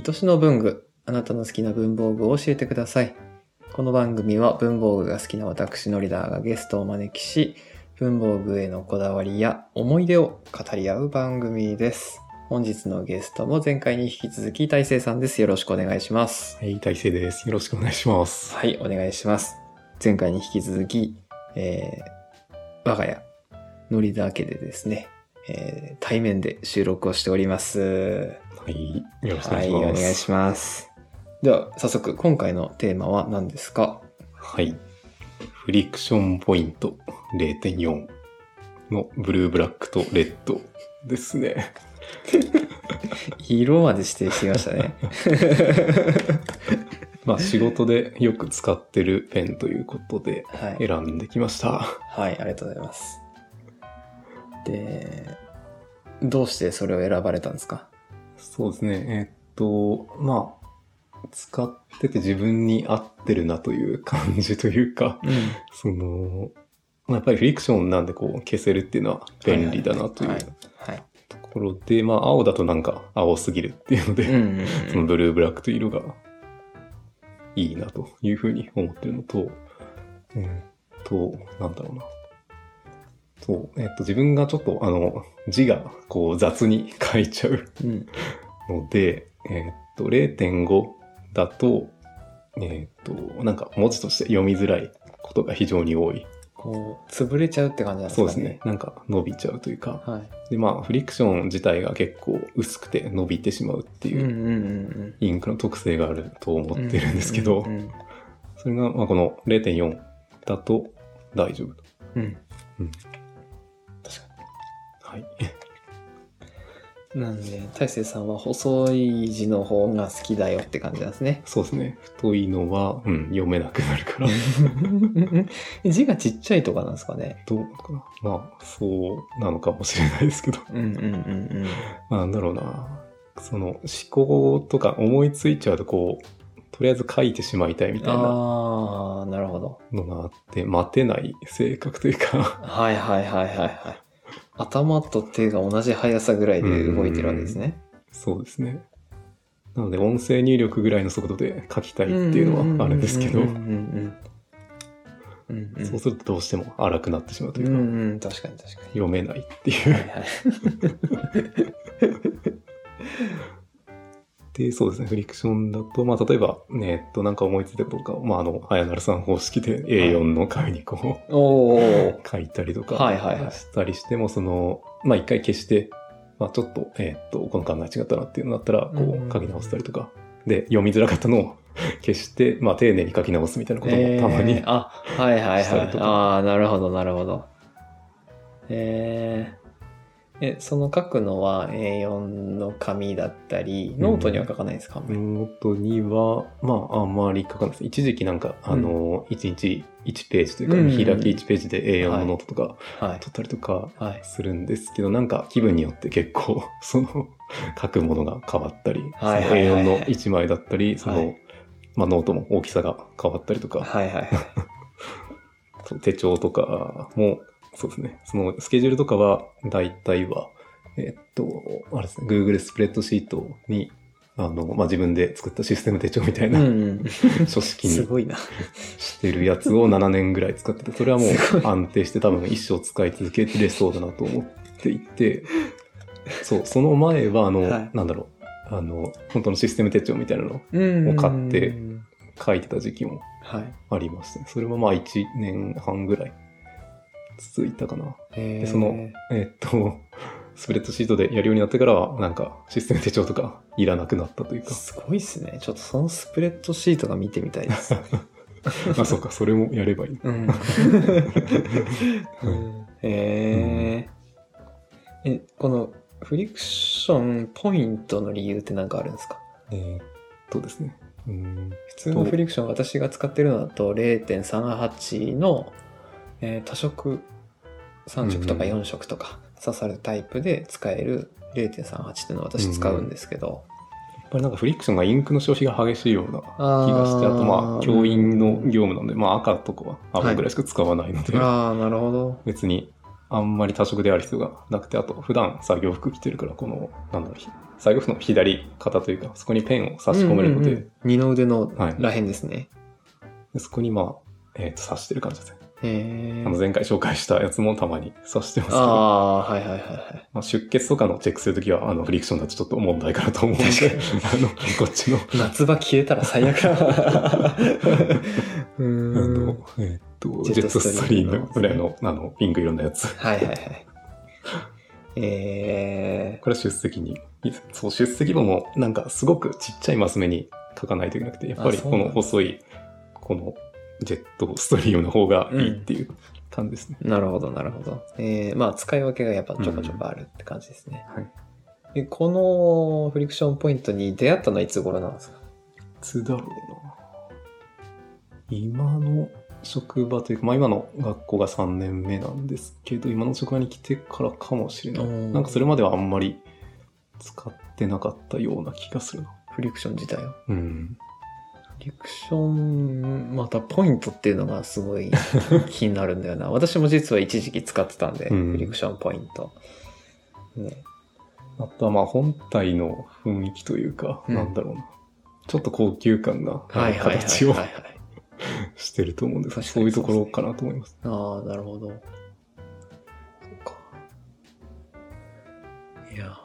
愛しの文具、あなたの好きな文房具を教えてください。この番組は文房具が好きな私のリーダーがゲストをお招きし、文房具へのこだわりや思い出を語り合う番組です。本日のゲストも前回に引き続き大成さんです。よろしくお願いします。はい、大成です。よろしくお願いします。はい、お願いします。前回に引き続き、えー、我が家、ノリダー家でですね、えー対面で収録をしております。はい、よろしくおはい、願いします。お願いします。では、早速、今回のテーマは何ですか？はい。フリクションポイント0.4のブルーブラックとレッドですね。色まで指定してきましたね。まあ仕事でよく使ってるペンということではい。選んできました。はい、ありがとうございます。で、どうしてそれを選ばれたんですか？そうですね。えーっと、まあ、使ってて自分に合ってるなという感じというか、うん。その、まあ、やっぱりフリクションなんでこう消せるっていうのは便利だなという。ところで、まあ青だとなんか青すぎるっていうので、うんうんそのブルーブラックという色がいいなというふうに思ってるのと、えーっと、なんだろうな。そう、えーっと自分がちょっとあの字がこう雑に書いちゃううん。ので、えーっと0.5だと、えーっと、なんか文字として読みづらいことが非常に多い。こう、潰れちゃうって感じなんですかね。そうですね。なんか伸びちゃうというか。はい。で、まあフリクション自体が結構薄くて伸びてしまうっていうインクの特性があると思うん。ってるんですけど、それが、まあ、この0.4だと大丈夫と。うん。うん確かはい。に。なんで、大勢さんは細い字の方が好きだよって感じなんですね。そうですね。太いのは、うん、読めなくなるから。字がちっちゃいとかなんですかね。どうなのかな。まあ、そうなのかもしれないですけど。うんうんうんまあ、なんだろうな。その、思考とか思いついちゃうと、こう、とりあえず書いてしまいたいみうん。たいなああ、なるほど。のがあって、待てない性格というか、はいはいはいはいはい。頭と手が同じ速さぐらいで動いてるわけですね。そうですね。なので、音声入力ぐらいの速度で書きたいっていうのはあるんですけど。そうするとどうしても荒くなってしまうというか、うんうん、確かに確か読めないっていに。う。はいはい。で、そうですね、フリクションだと、まあ、例えば、ね、えっと、なんか思いついたこととか、まあ、あの、早成さん方式で A4 の紙にこう、おお。書いたりとか、はいはいはいしたりしても、その、まあ、一回消して、まあ、ちょっと、えっと、この考え違ったなっていうのだったら、こう書き直したりとか、で、読みづらかったのを 消して、まあ、丁寧に書き直すみたいなこともたまにえー、あ、はいはいはい。ああ、なるほどなるほど。えー、え、その書くのは A4 の紙だったり、ノートには書かないんですか、あんノートには、まあ、あんまり書かないです。一時期なんか、あの、1日1ページというか、うん。開き1ページで A4 のノートとかはい。取ったりとかはい。するんですけど、なんか気分によって結構、その、書くものが変わったり、はいそのはいはいはい。A4 の1枚だったり、その、はいまあ、ノートも大きさが変わったりとか、はいはい 手帳とかも、そうですね。そのスケジュールとかは、大体は、えっと、あれですね、Google スプレッドシートに、あの、まあ、自分で作ったシステム手帳みたいうんなうん。書式にすごいな。してるやつを7年ぐらい使ってて、それはもう 安定して多分一生使い続けれそうだなと思っていて、そう、その前は、あの、はいなんだろう、あの、本当のシステム手帳みたいなのを買って書いてた時期もはい。ありましたね。それはまあ1年半ぐらい続いたかな。えで、その、えっと、スプレッドシートでやるようになってからは、なんか、システム手帳とかいらなくなったというか。すごいっすね。ちょっとそのスプレッドシートが見てみたいです。あ、そうか、それもやればいい。うん。えー、え、このフリクションポイントの理由って何かあるんですか？えーっとですね。うん普通のフリクション私が使ってるのだと0.38の、えー多色3色とかうん4色とか刺さるタイプで使える0.38っていうのを私使うんですけど、やっぱりなんかフリクションがインクの消費が激しいようなあ気がして、あとまあ、教員の業業務なんで、まあ赤とかは青ぐらいしか使わないので、ああ、なるほど。別にあんまり多色である必要がなくて、あと普段作業服着てるから、この、なんだろう、ひ作業服の左肩というか、そこにペンを差し込めるので、うんうんうん。二の腕のはい。らへんですね。でそこにまあ、えっ、と、刺してる感じですね。へあの、前回紹介したやつもたまに 刺してますけど、ああ、はいはいはいはい。まあ、出血とかのチェックするときは、あの、フリクションだとちょっと問題かなと思うんで、あの、こっちの、夏場消えたら最悪だ。うあ。の、えっ、と、ジェットスストリームぐらいの、あの、ピンク色のやつ。はいはいはい。えこれは出席に。そう、出席簿もなんかすごくちっちゃいマス目に書かないといけなくて、やっぱりこの細い、このジェットストリームの方がいいっていう感じですね。ー、なるほどなるほど。えー、まあ使い分けがやっぱちょこちょこあるって感じですね。はい。えこのフリクションポイントに出会ったのはいつ頃なんですか？いつだろうな。今の職場というか、まあ今の学校が3年目なんですけど、今の職場に来てからかもしれない。なんかそれまではあんまり使ってなかったような気がするな。フリクション自体を？うん。フリクション、またポイントっていうのがすごい 気になるんだよな。私も実は一時期使ってたんで、うんフリクションポイント。ね、あとはまあ本体の雰囲気というか、うんなんだろうな。ちょっと高級感が形を。してると思うんですそういうところかなと思います。ああ、なるほど。いや、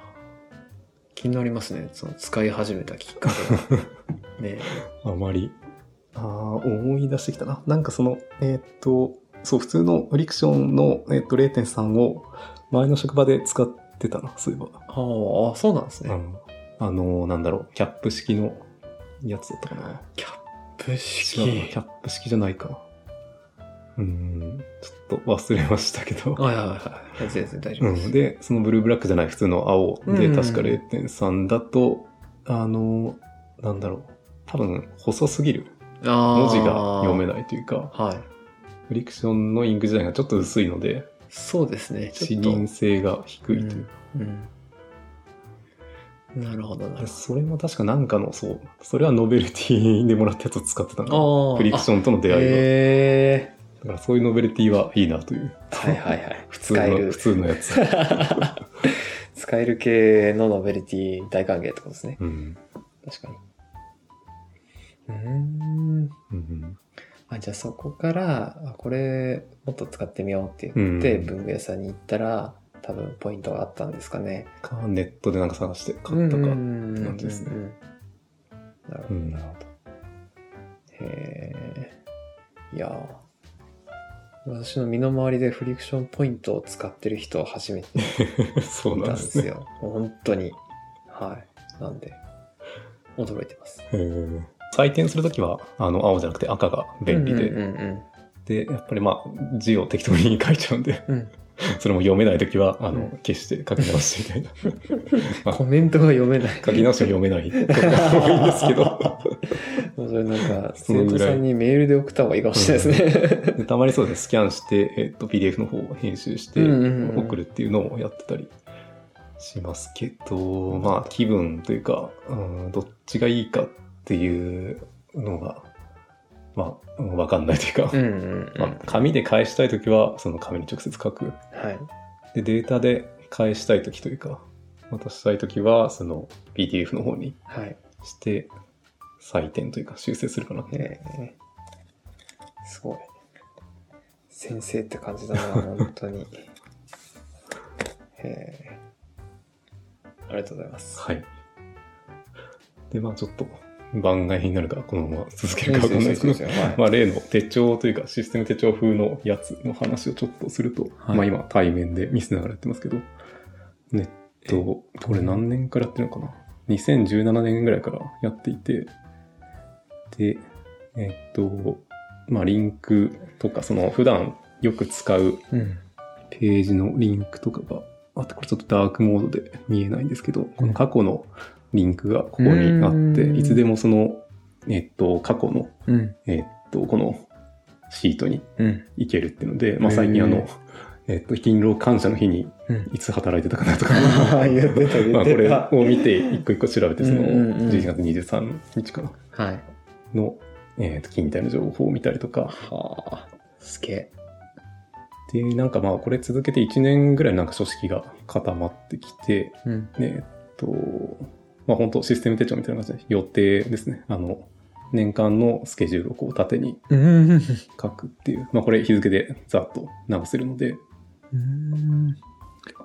気になりますね。その使い始めたきっかけが。ねあまり、ああ、思い出してきたな。なんかその、えーっと、そう、普通のフリクションの、えーっと0.3を前の職場で使ってたな、そういえば。ああ、そうなんですね。うんあの、なんだろう、キャップ式のやつだったかな。キャップ式。キャップ式じゃないかな。うーん、ちょっと忘れましたけど。はいはいはい。全然大丈夫です。うん、で、そのブルーブラックじゃない普通の青で、うん確か0.3だと、あの、なんだろう。多分、細すぎる。文文字が読めい。ないというか、はい。フリクションのインク自体がちょっと視認性がそうですね。ち視。認性が低いといううんうんなるほど、なそれも確かなんかの、そう、それはノベルティでもらったやつを使ってたど。の。フリクションとの出会いは。へだからそういうノベルティはいいなという。ーはいはいはい。普通の、使える普。通のやつ。使える系のノベルティ大歓迎ってことですね。うん。確かに。うーん。うんあ、じゃあそこから、あこれもっと使ってみようって言って、うん文具屋さんに行ったら、多分ポイントがあったんですかね。か、ネットでなんか探して買ったか。うんなんですねなるほど、うんなるほど。へえ。いやー私の身の回りでフリクションポイントを使ってる人は初めて そうなんですよ。本当に。はい。なんで、驚いてます。へー採点するときは、あの、青じゃなくて赤が便利で、うんうんで、やっぱりまあ、字を適当に書いちゃうんで、うんうん。それも読めないときは、あの、うん消して書き直してみたいな。あコメントが読めない。書き直しても読めないことが多いんですけど、それなんか、生徒さんにメールで送った方がいいかもしれないですね。でたまにそうです。スキャンして、えっと、PDF の方を編集してうんうんうん送るっていうのをやってたりしますけど、まあ、気分というか、うん、どっちがいいかっていうのが、まあ、うんわかんないというか、うんうんうん。まあ、紙で返したいときは、その紙に直接書く。はい。で、データで返したいときというか、渡したいときは、その PDF の方にはい。して、採点というか修正するかな。ええすごい。先生って感じだな、本当に。ええありがとうございます。はい。で、まあちょっと番外になるか、このまま続けるかわかんないですけど、はいまあ例の手帳とい。うかシステム手帳風のやつの話をちょっとすると、はい。まあ今対面で見せながらやってますけど、ネット、これ何年からやってるのかな ?2017 年ぐらいからやっていて、で、えっと、まあリンクとか、その普段よく使ううん。ページのリンクとかがあって、これちょっとダークモードで見えないんですけど、この過去のリンクがここにあって、うんいつでもその、えっと、過去の、うん。えっと、このシートにうん。行けるっていうので、まあ最近あのえっと、勤労感謝の日にうん。いつ働いてたかなとか、ああ、言ってた、言まあこれ。を見て一個一個調べて、その、うんうんうん11月23日かなはい。の、えっと、勤怠の情報を見たりとか、はあ、すげえ。で、なんかまあこれ続けて1年ぐらいなんか書式が固まってきて、うん。えっと、まあ本当システム手帳みたいな感じで予定ですね。あの、年間のスケジュールをこう縦にうん。書くっていう。まあこれ日付でざっと流せるので、うん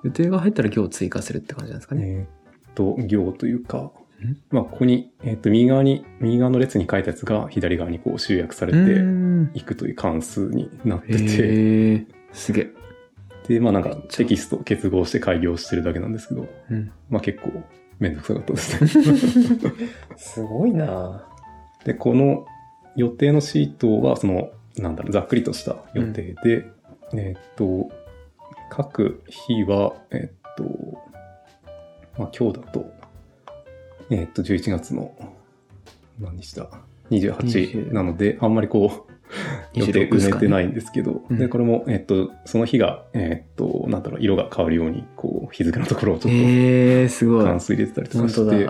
予定が入ったら今日追加するって感じなんですかね。えっと、行というかん、まあここに、えっと、右側に、右側の列に書いたやつが左側にこう集約されてうんいくという関数になってて。すげえ。で、まあなんかテキスト結合して開業してるだけなんですけど、うん。まあ結構めんどくさかったですね。すごいなで、この予定のシートは、その、なんだろう、ざっくりとした予定で、えーっと、各日は、えーっと、まあ今日だと、えーっと、11月の、何日だ ?28 なので、あんまりこう、予定26ですかね。埋めてないんですけど、うん。で、これも、えーっと、その日が、えーっと、なんだろう、色が変わるように、こう、日付のところをちょっと、へえ、すごい。関数入れてたりとか本して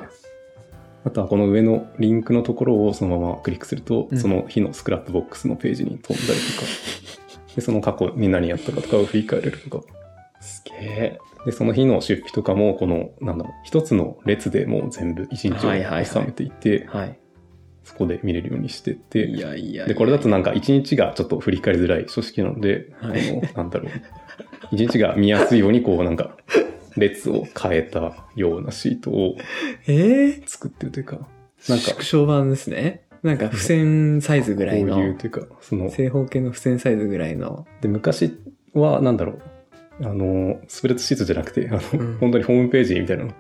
あとはこの上のリンクのところをそのままクリックすると、うん。その日の Scrapbox のページに飛んだりとか、でその過去に何やったかとかを振り返れるとか、すげえ。で、その日の出費とかも、この、なんだろう、一つの列でもう全部一日はいはいはい。を収めていて、はい。そこで見れるようにしてて、いやいやで、これだとなんか一日がちょっと振り返りづらい書式なので、はい。このなんだろう、一日が見やすいようにこうなんか、列を変えたようなシートをええ作ってるというか、なんか、縮小版ですね。なんか付箋サイズぐらいの。こういう、というか、その、正方形の付箋サイズぐらいの。で、昔は、なんだろう、あの、スプレッドシートじゃなくて、あの、うん。本当にホームページみたいなの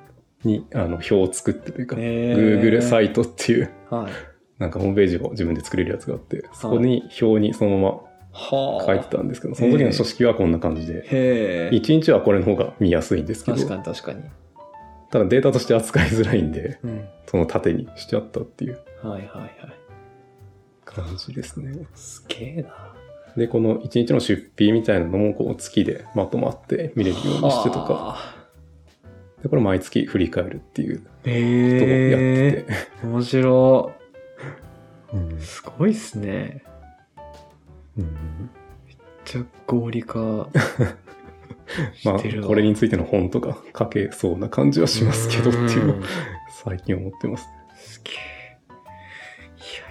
に、あの、表を作ってというか、へー。Google サイトっていう、はい。なんかホームページを自分で作れるやつがあって、そこに表にそのまはま書いてたんですけど、その時の書式はこんな感じで、へえ。一日はこれの方が見やすいんですけど確、かに確かに。ただデータとして扱いづらいんで、うん。その縦にしちゃったっていうはいはいはい。感じですね。すげえな。で、この一日の出費みたいなのも、こう月でまとまって見れるようにしてとか、はで、これ毎月振り返るっていうあ。ことをやへってて、え。面白うんい。すごいっすね。めっちゃ合理化 ま。あ、これについての本とか書けそうな感じはしますけどっていうのをん最近思ってます。すげえ。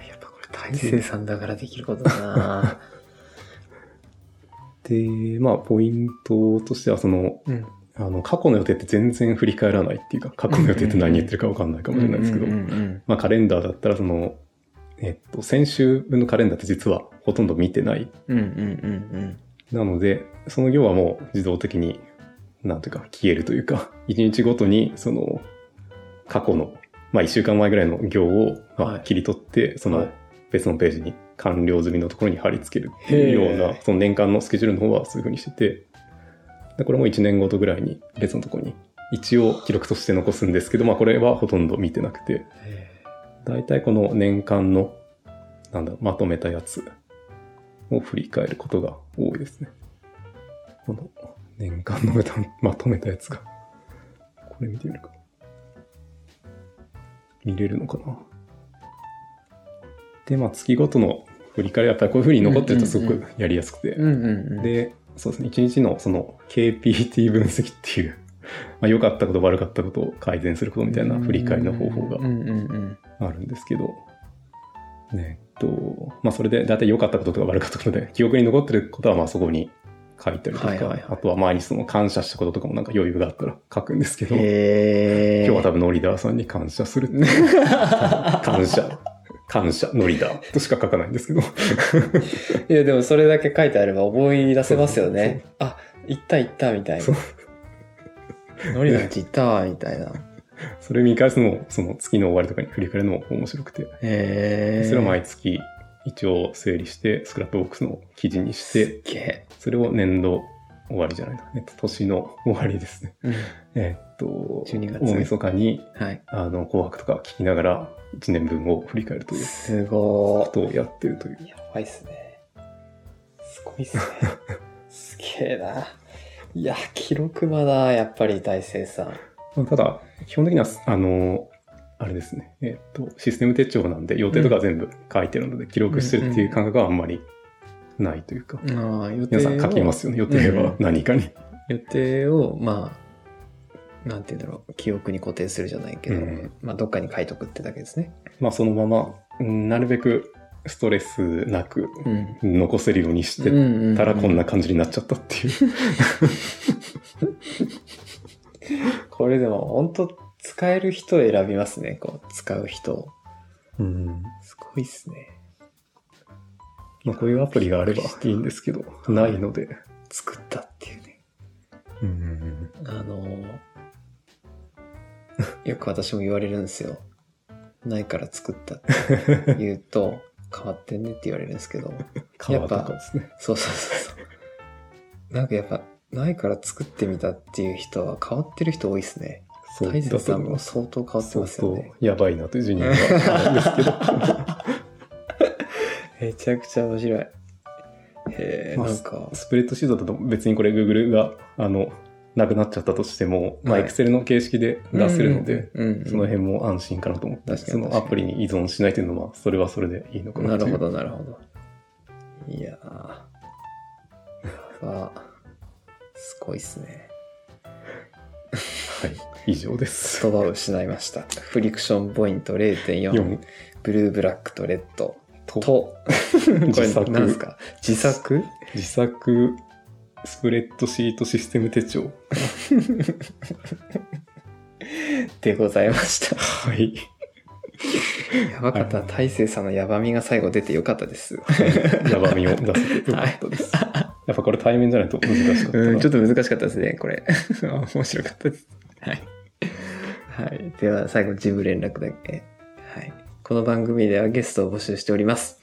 いや、やっぱこれ大勢さんだからできることだな で、まあ、ポイントとしては、その、うん。あの、過去の予定って全然振り返らないっていうか、過去の予定って何言ってるかわかんないかもしれないですけどうん、うんうんまあ、カレンダーだったら、その、えっと、先週分のカレンダーって実はほとんど見てない。うん。うんうんうん。なので、その行はもう自動的に、なんていうか、消えるというか、一日ごとに、その、過去の、まあ、一週間前ぐらいの行を、まあ、はい。切り取って、そのはい、別のページに完了済みのところに貼り付けるっていうようへな、その年間のスケジュールの方はそういう風にしてて、でこれも1年ごとぐらいに別のところに一応記録として残すんですけど、まあこれはほとんど見てなくて、大体この年間の、なんだろう、まとめたやつを振り返ることが多いですね。この年間のまとめたやつが。これ見てみるか。見れるのかな。で、まあ月ごとの振り返りはやっぱりこういう風に残ってるとすごくやりやすくて。で、そうですね、一日のその KPT 分析っていう、まあ良かったこと悪かったことを改善することみたいな振り返りの方法が。あるんですけど、ねえっと、まあそれで大体良かったこととか悪かったことで、記憶に残ってることはまあそこに書いたりとか、はいはいはいあとは毎日その感謝したこととかもなんか余裕があったら書くんですけど。今日は多分ノリダーさんに感謝する。感謝、感謝、ノリダーとしか書かないんですけど、いや、でもそれだけ書いてあれば思い出せますよね。あ、行った行ったみたいな。ノリなんち行ったわ、みたいな。それ見返すのも、その月の終わりとかに振り返るのも面白くて。それを毎月一応整理して、スクラップボックスの記事にして。それを年度終わりじゃないな。えっと、年の終わりですね。うん。えっと、12月大晦日に、はい。あの、紅白とか聞きながら、1年分を振り返るというすごことをやってるという。い。やばいっすね。すごいっすね。すげえな。いや、記録まだ、やっぱり大成さん。まあただ、基本的には、あの、あれですね。えっと、システム手帳なんで予定とか全部書いてるので、記録してるっていう感覚はあんまりないというか。ああ、予定を。皆さん書きますよね、予定は何かに。予定を、まあ、なんて言うんだろう、記憶に固定するじゃないけど、うんまあ、どっかに書いとくってだけですね。まあそのまま、うんなるべくストレスなくうん。残せるようにしてうんたらこんな感じになっちゃったっていう。これでも本当使える人を選びますね。こう、使う人を。うんすごいっすね。まあこういうアプリがあればいいんですけど、ないので。作ったっていうね。うんあのーよく私も言われるんですよ。ないから作ったって言うと、変わってんねって言われるんですけど、川とかですね。そうそうそうそう。なんかやっぱ、ないから作ってみたっていう人は変わってる人多いですね。そう大切さんも相当変わってますよね。そう、やばいなという辞任があるんですけど。めちゃくちゃ面白い。へえ、まあなんか、スプレッドシートだと別にこれ Google が、あの、なくなっちゃったとしても、まあはい。Excel の形式で出せるので、その辺も安心かなと思って、そのアプリに。依存しないというのは、それはそれでいいのかなと。なるほど、なるほど。いやー、やば。すごいっすね。はい、以上です。言葉を失いました。フリクションポイント0.4、4ブルーブラックとレッドと、と、これ何ですか？自作？自作スプレッドシートシステム手帳。でございました。はい。やばかった。大勢さんのやばみが最後出てよかったです。やばみを出せて よかったです。やっぱこれ対面じゃないと難しかったな。うん、ちょっと難しかったですね、これ。面白かったです。はい。はい。では、最後、事務連絡だけ。はい。この番組ではゲストを募集しております。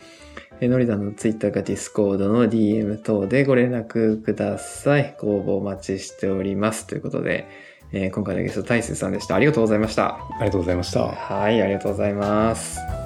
えーノリダのツイッターかディスコードの DM 等でご連絡ください。ご応募お待ちしております。ということで、えー今回のゲスト、大勢さんでした。ありがとうございました。ありがとうございました。はい、ありがとうございます。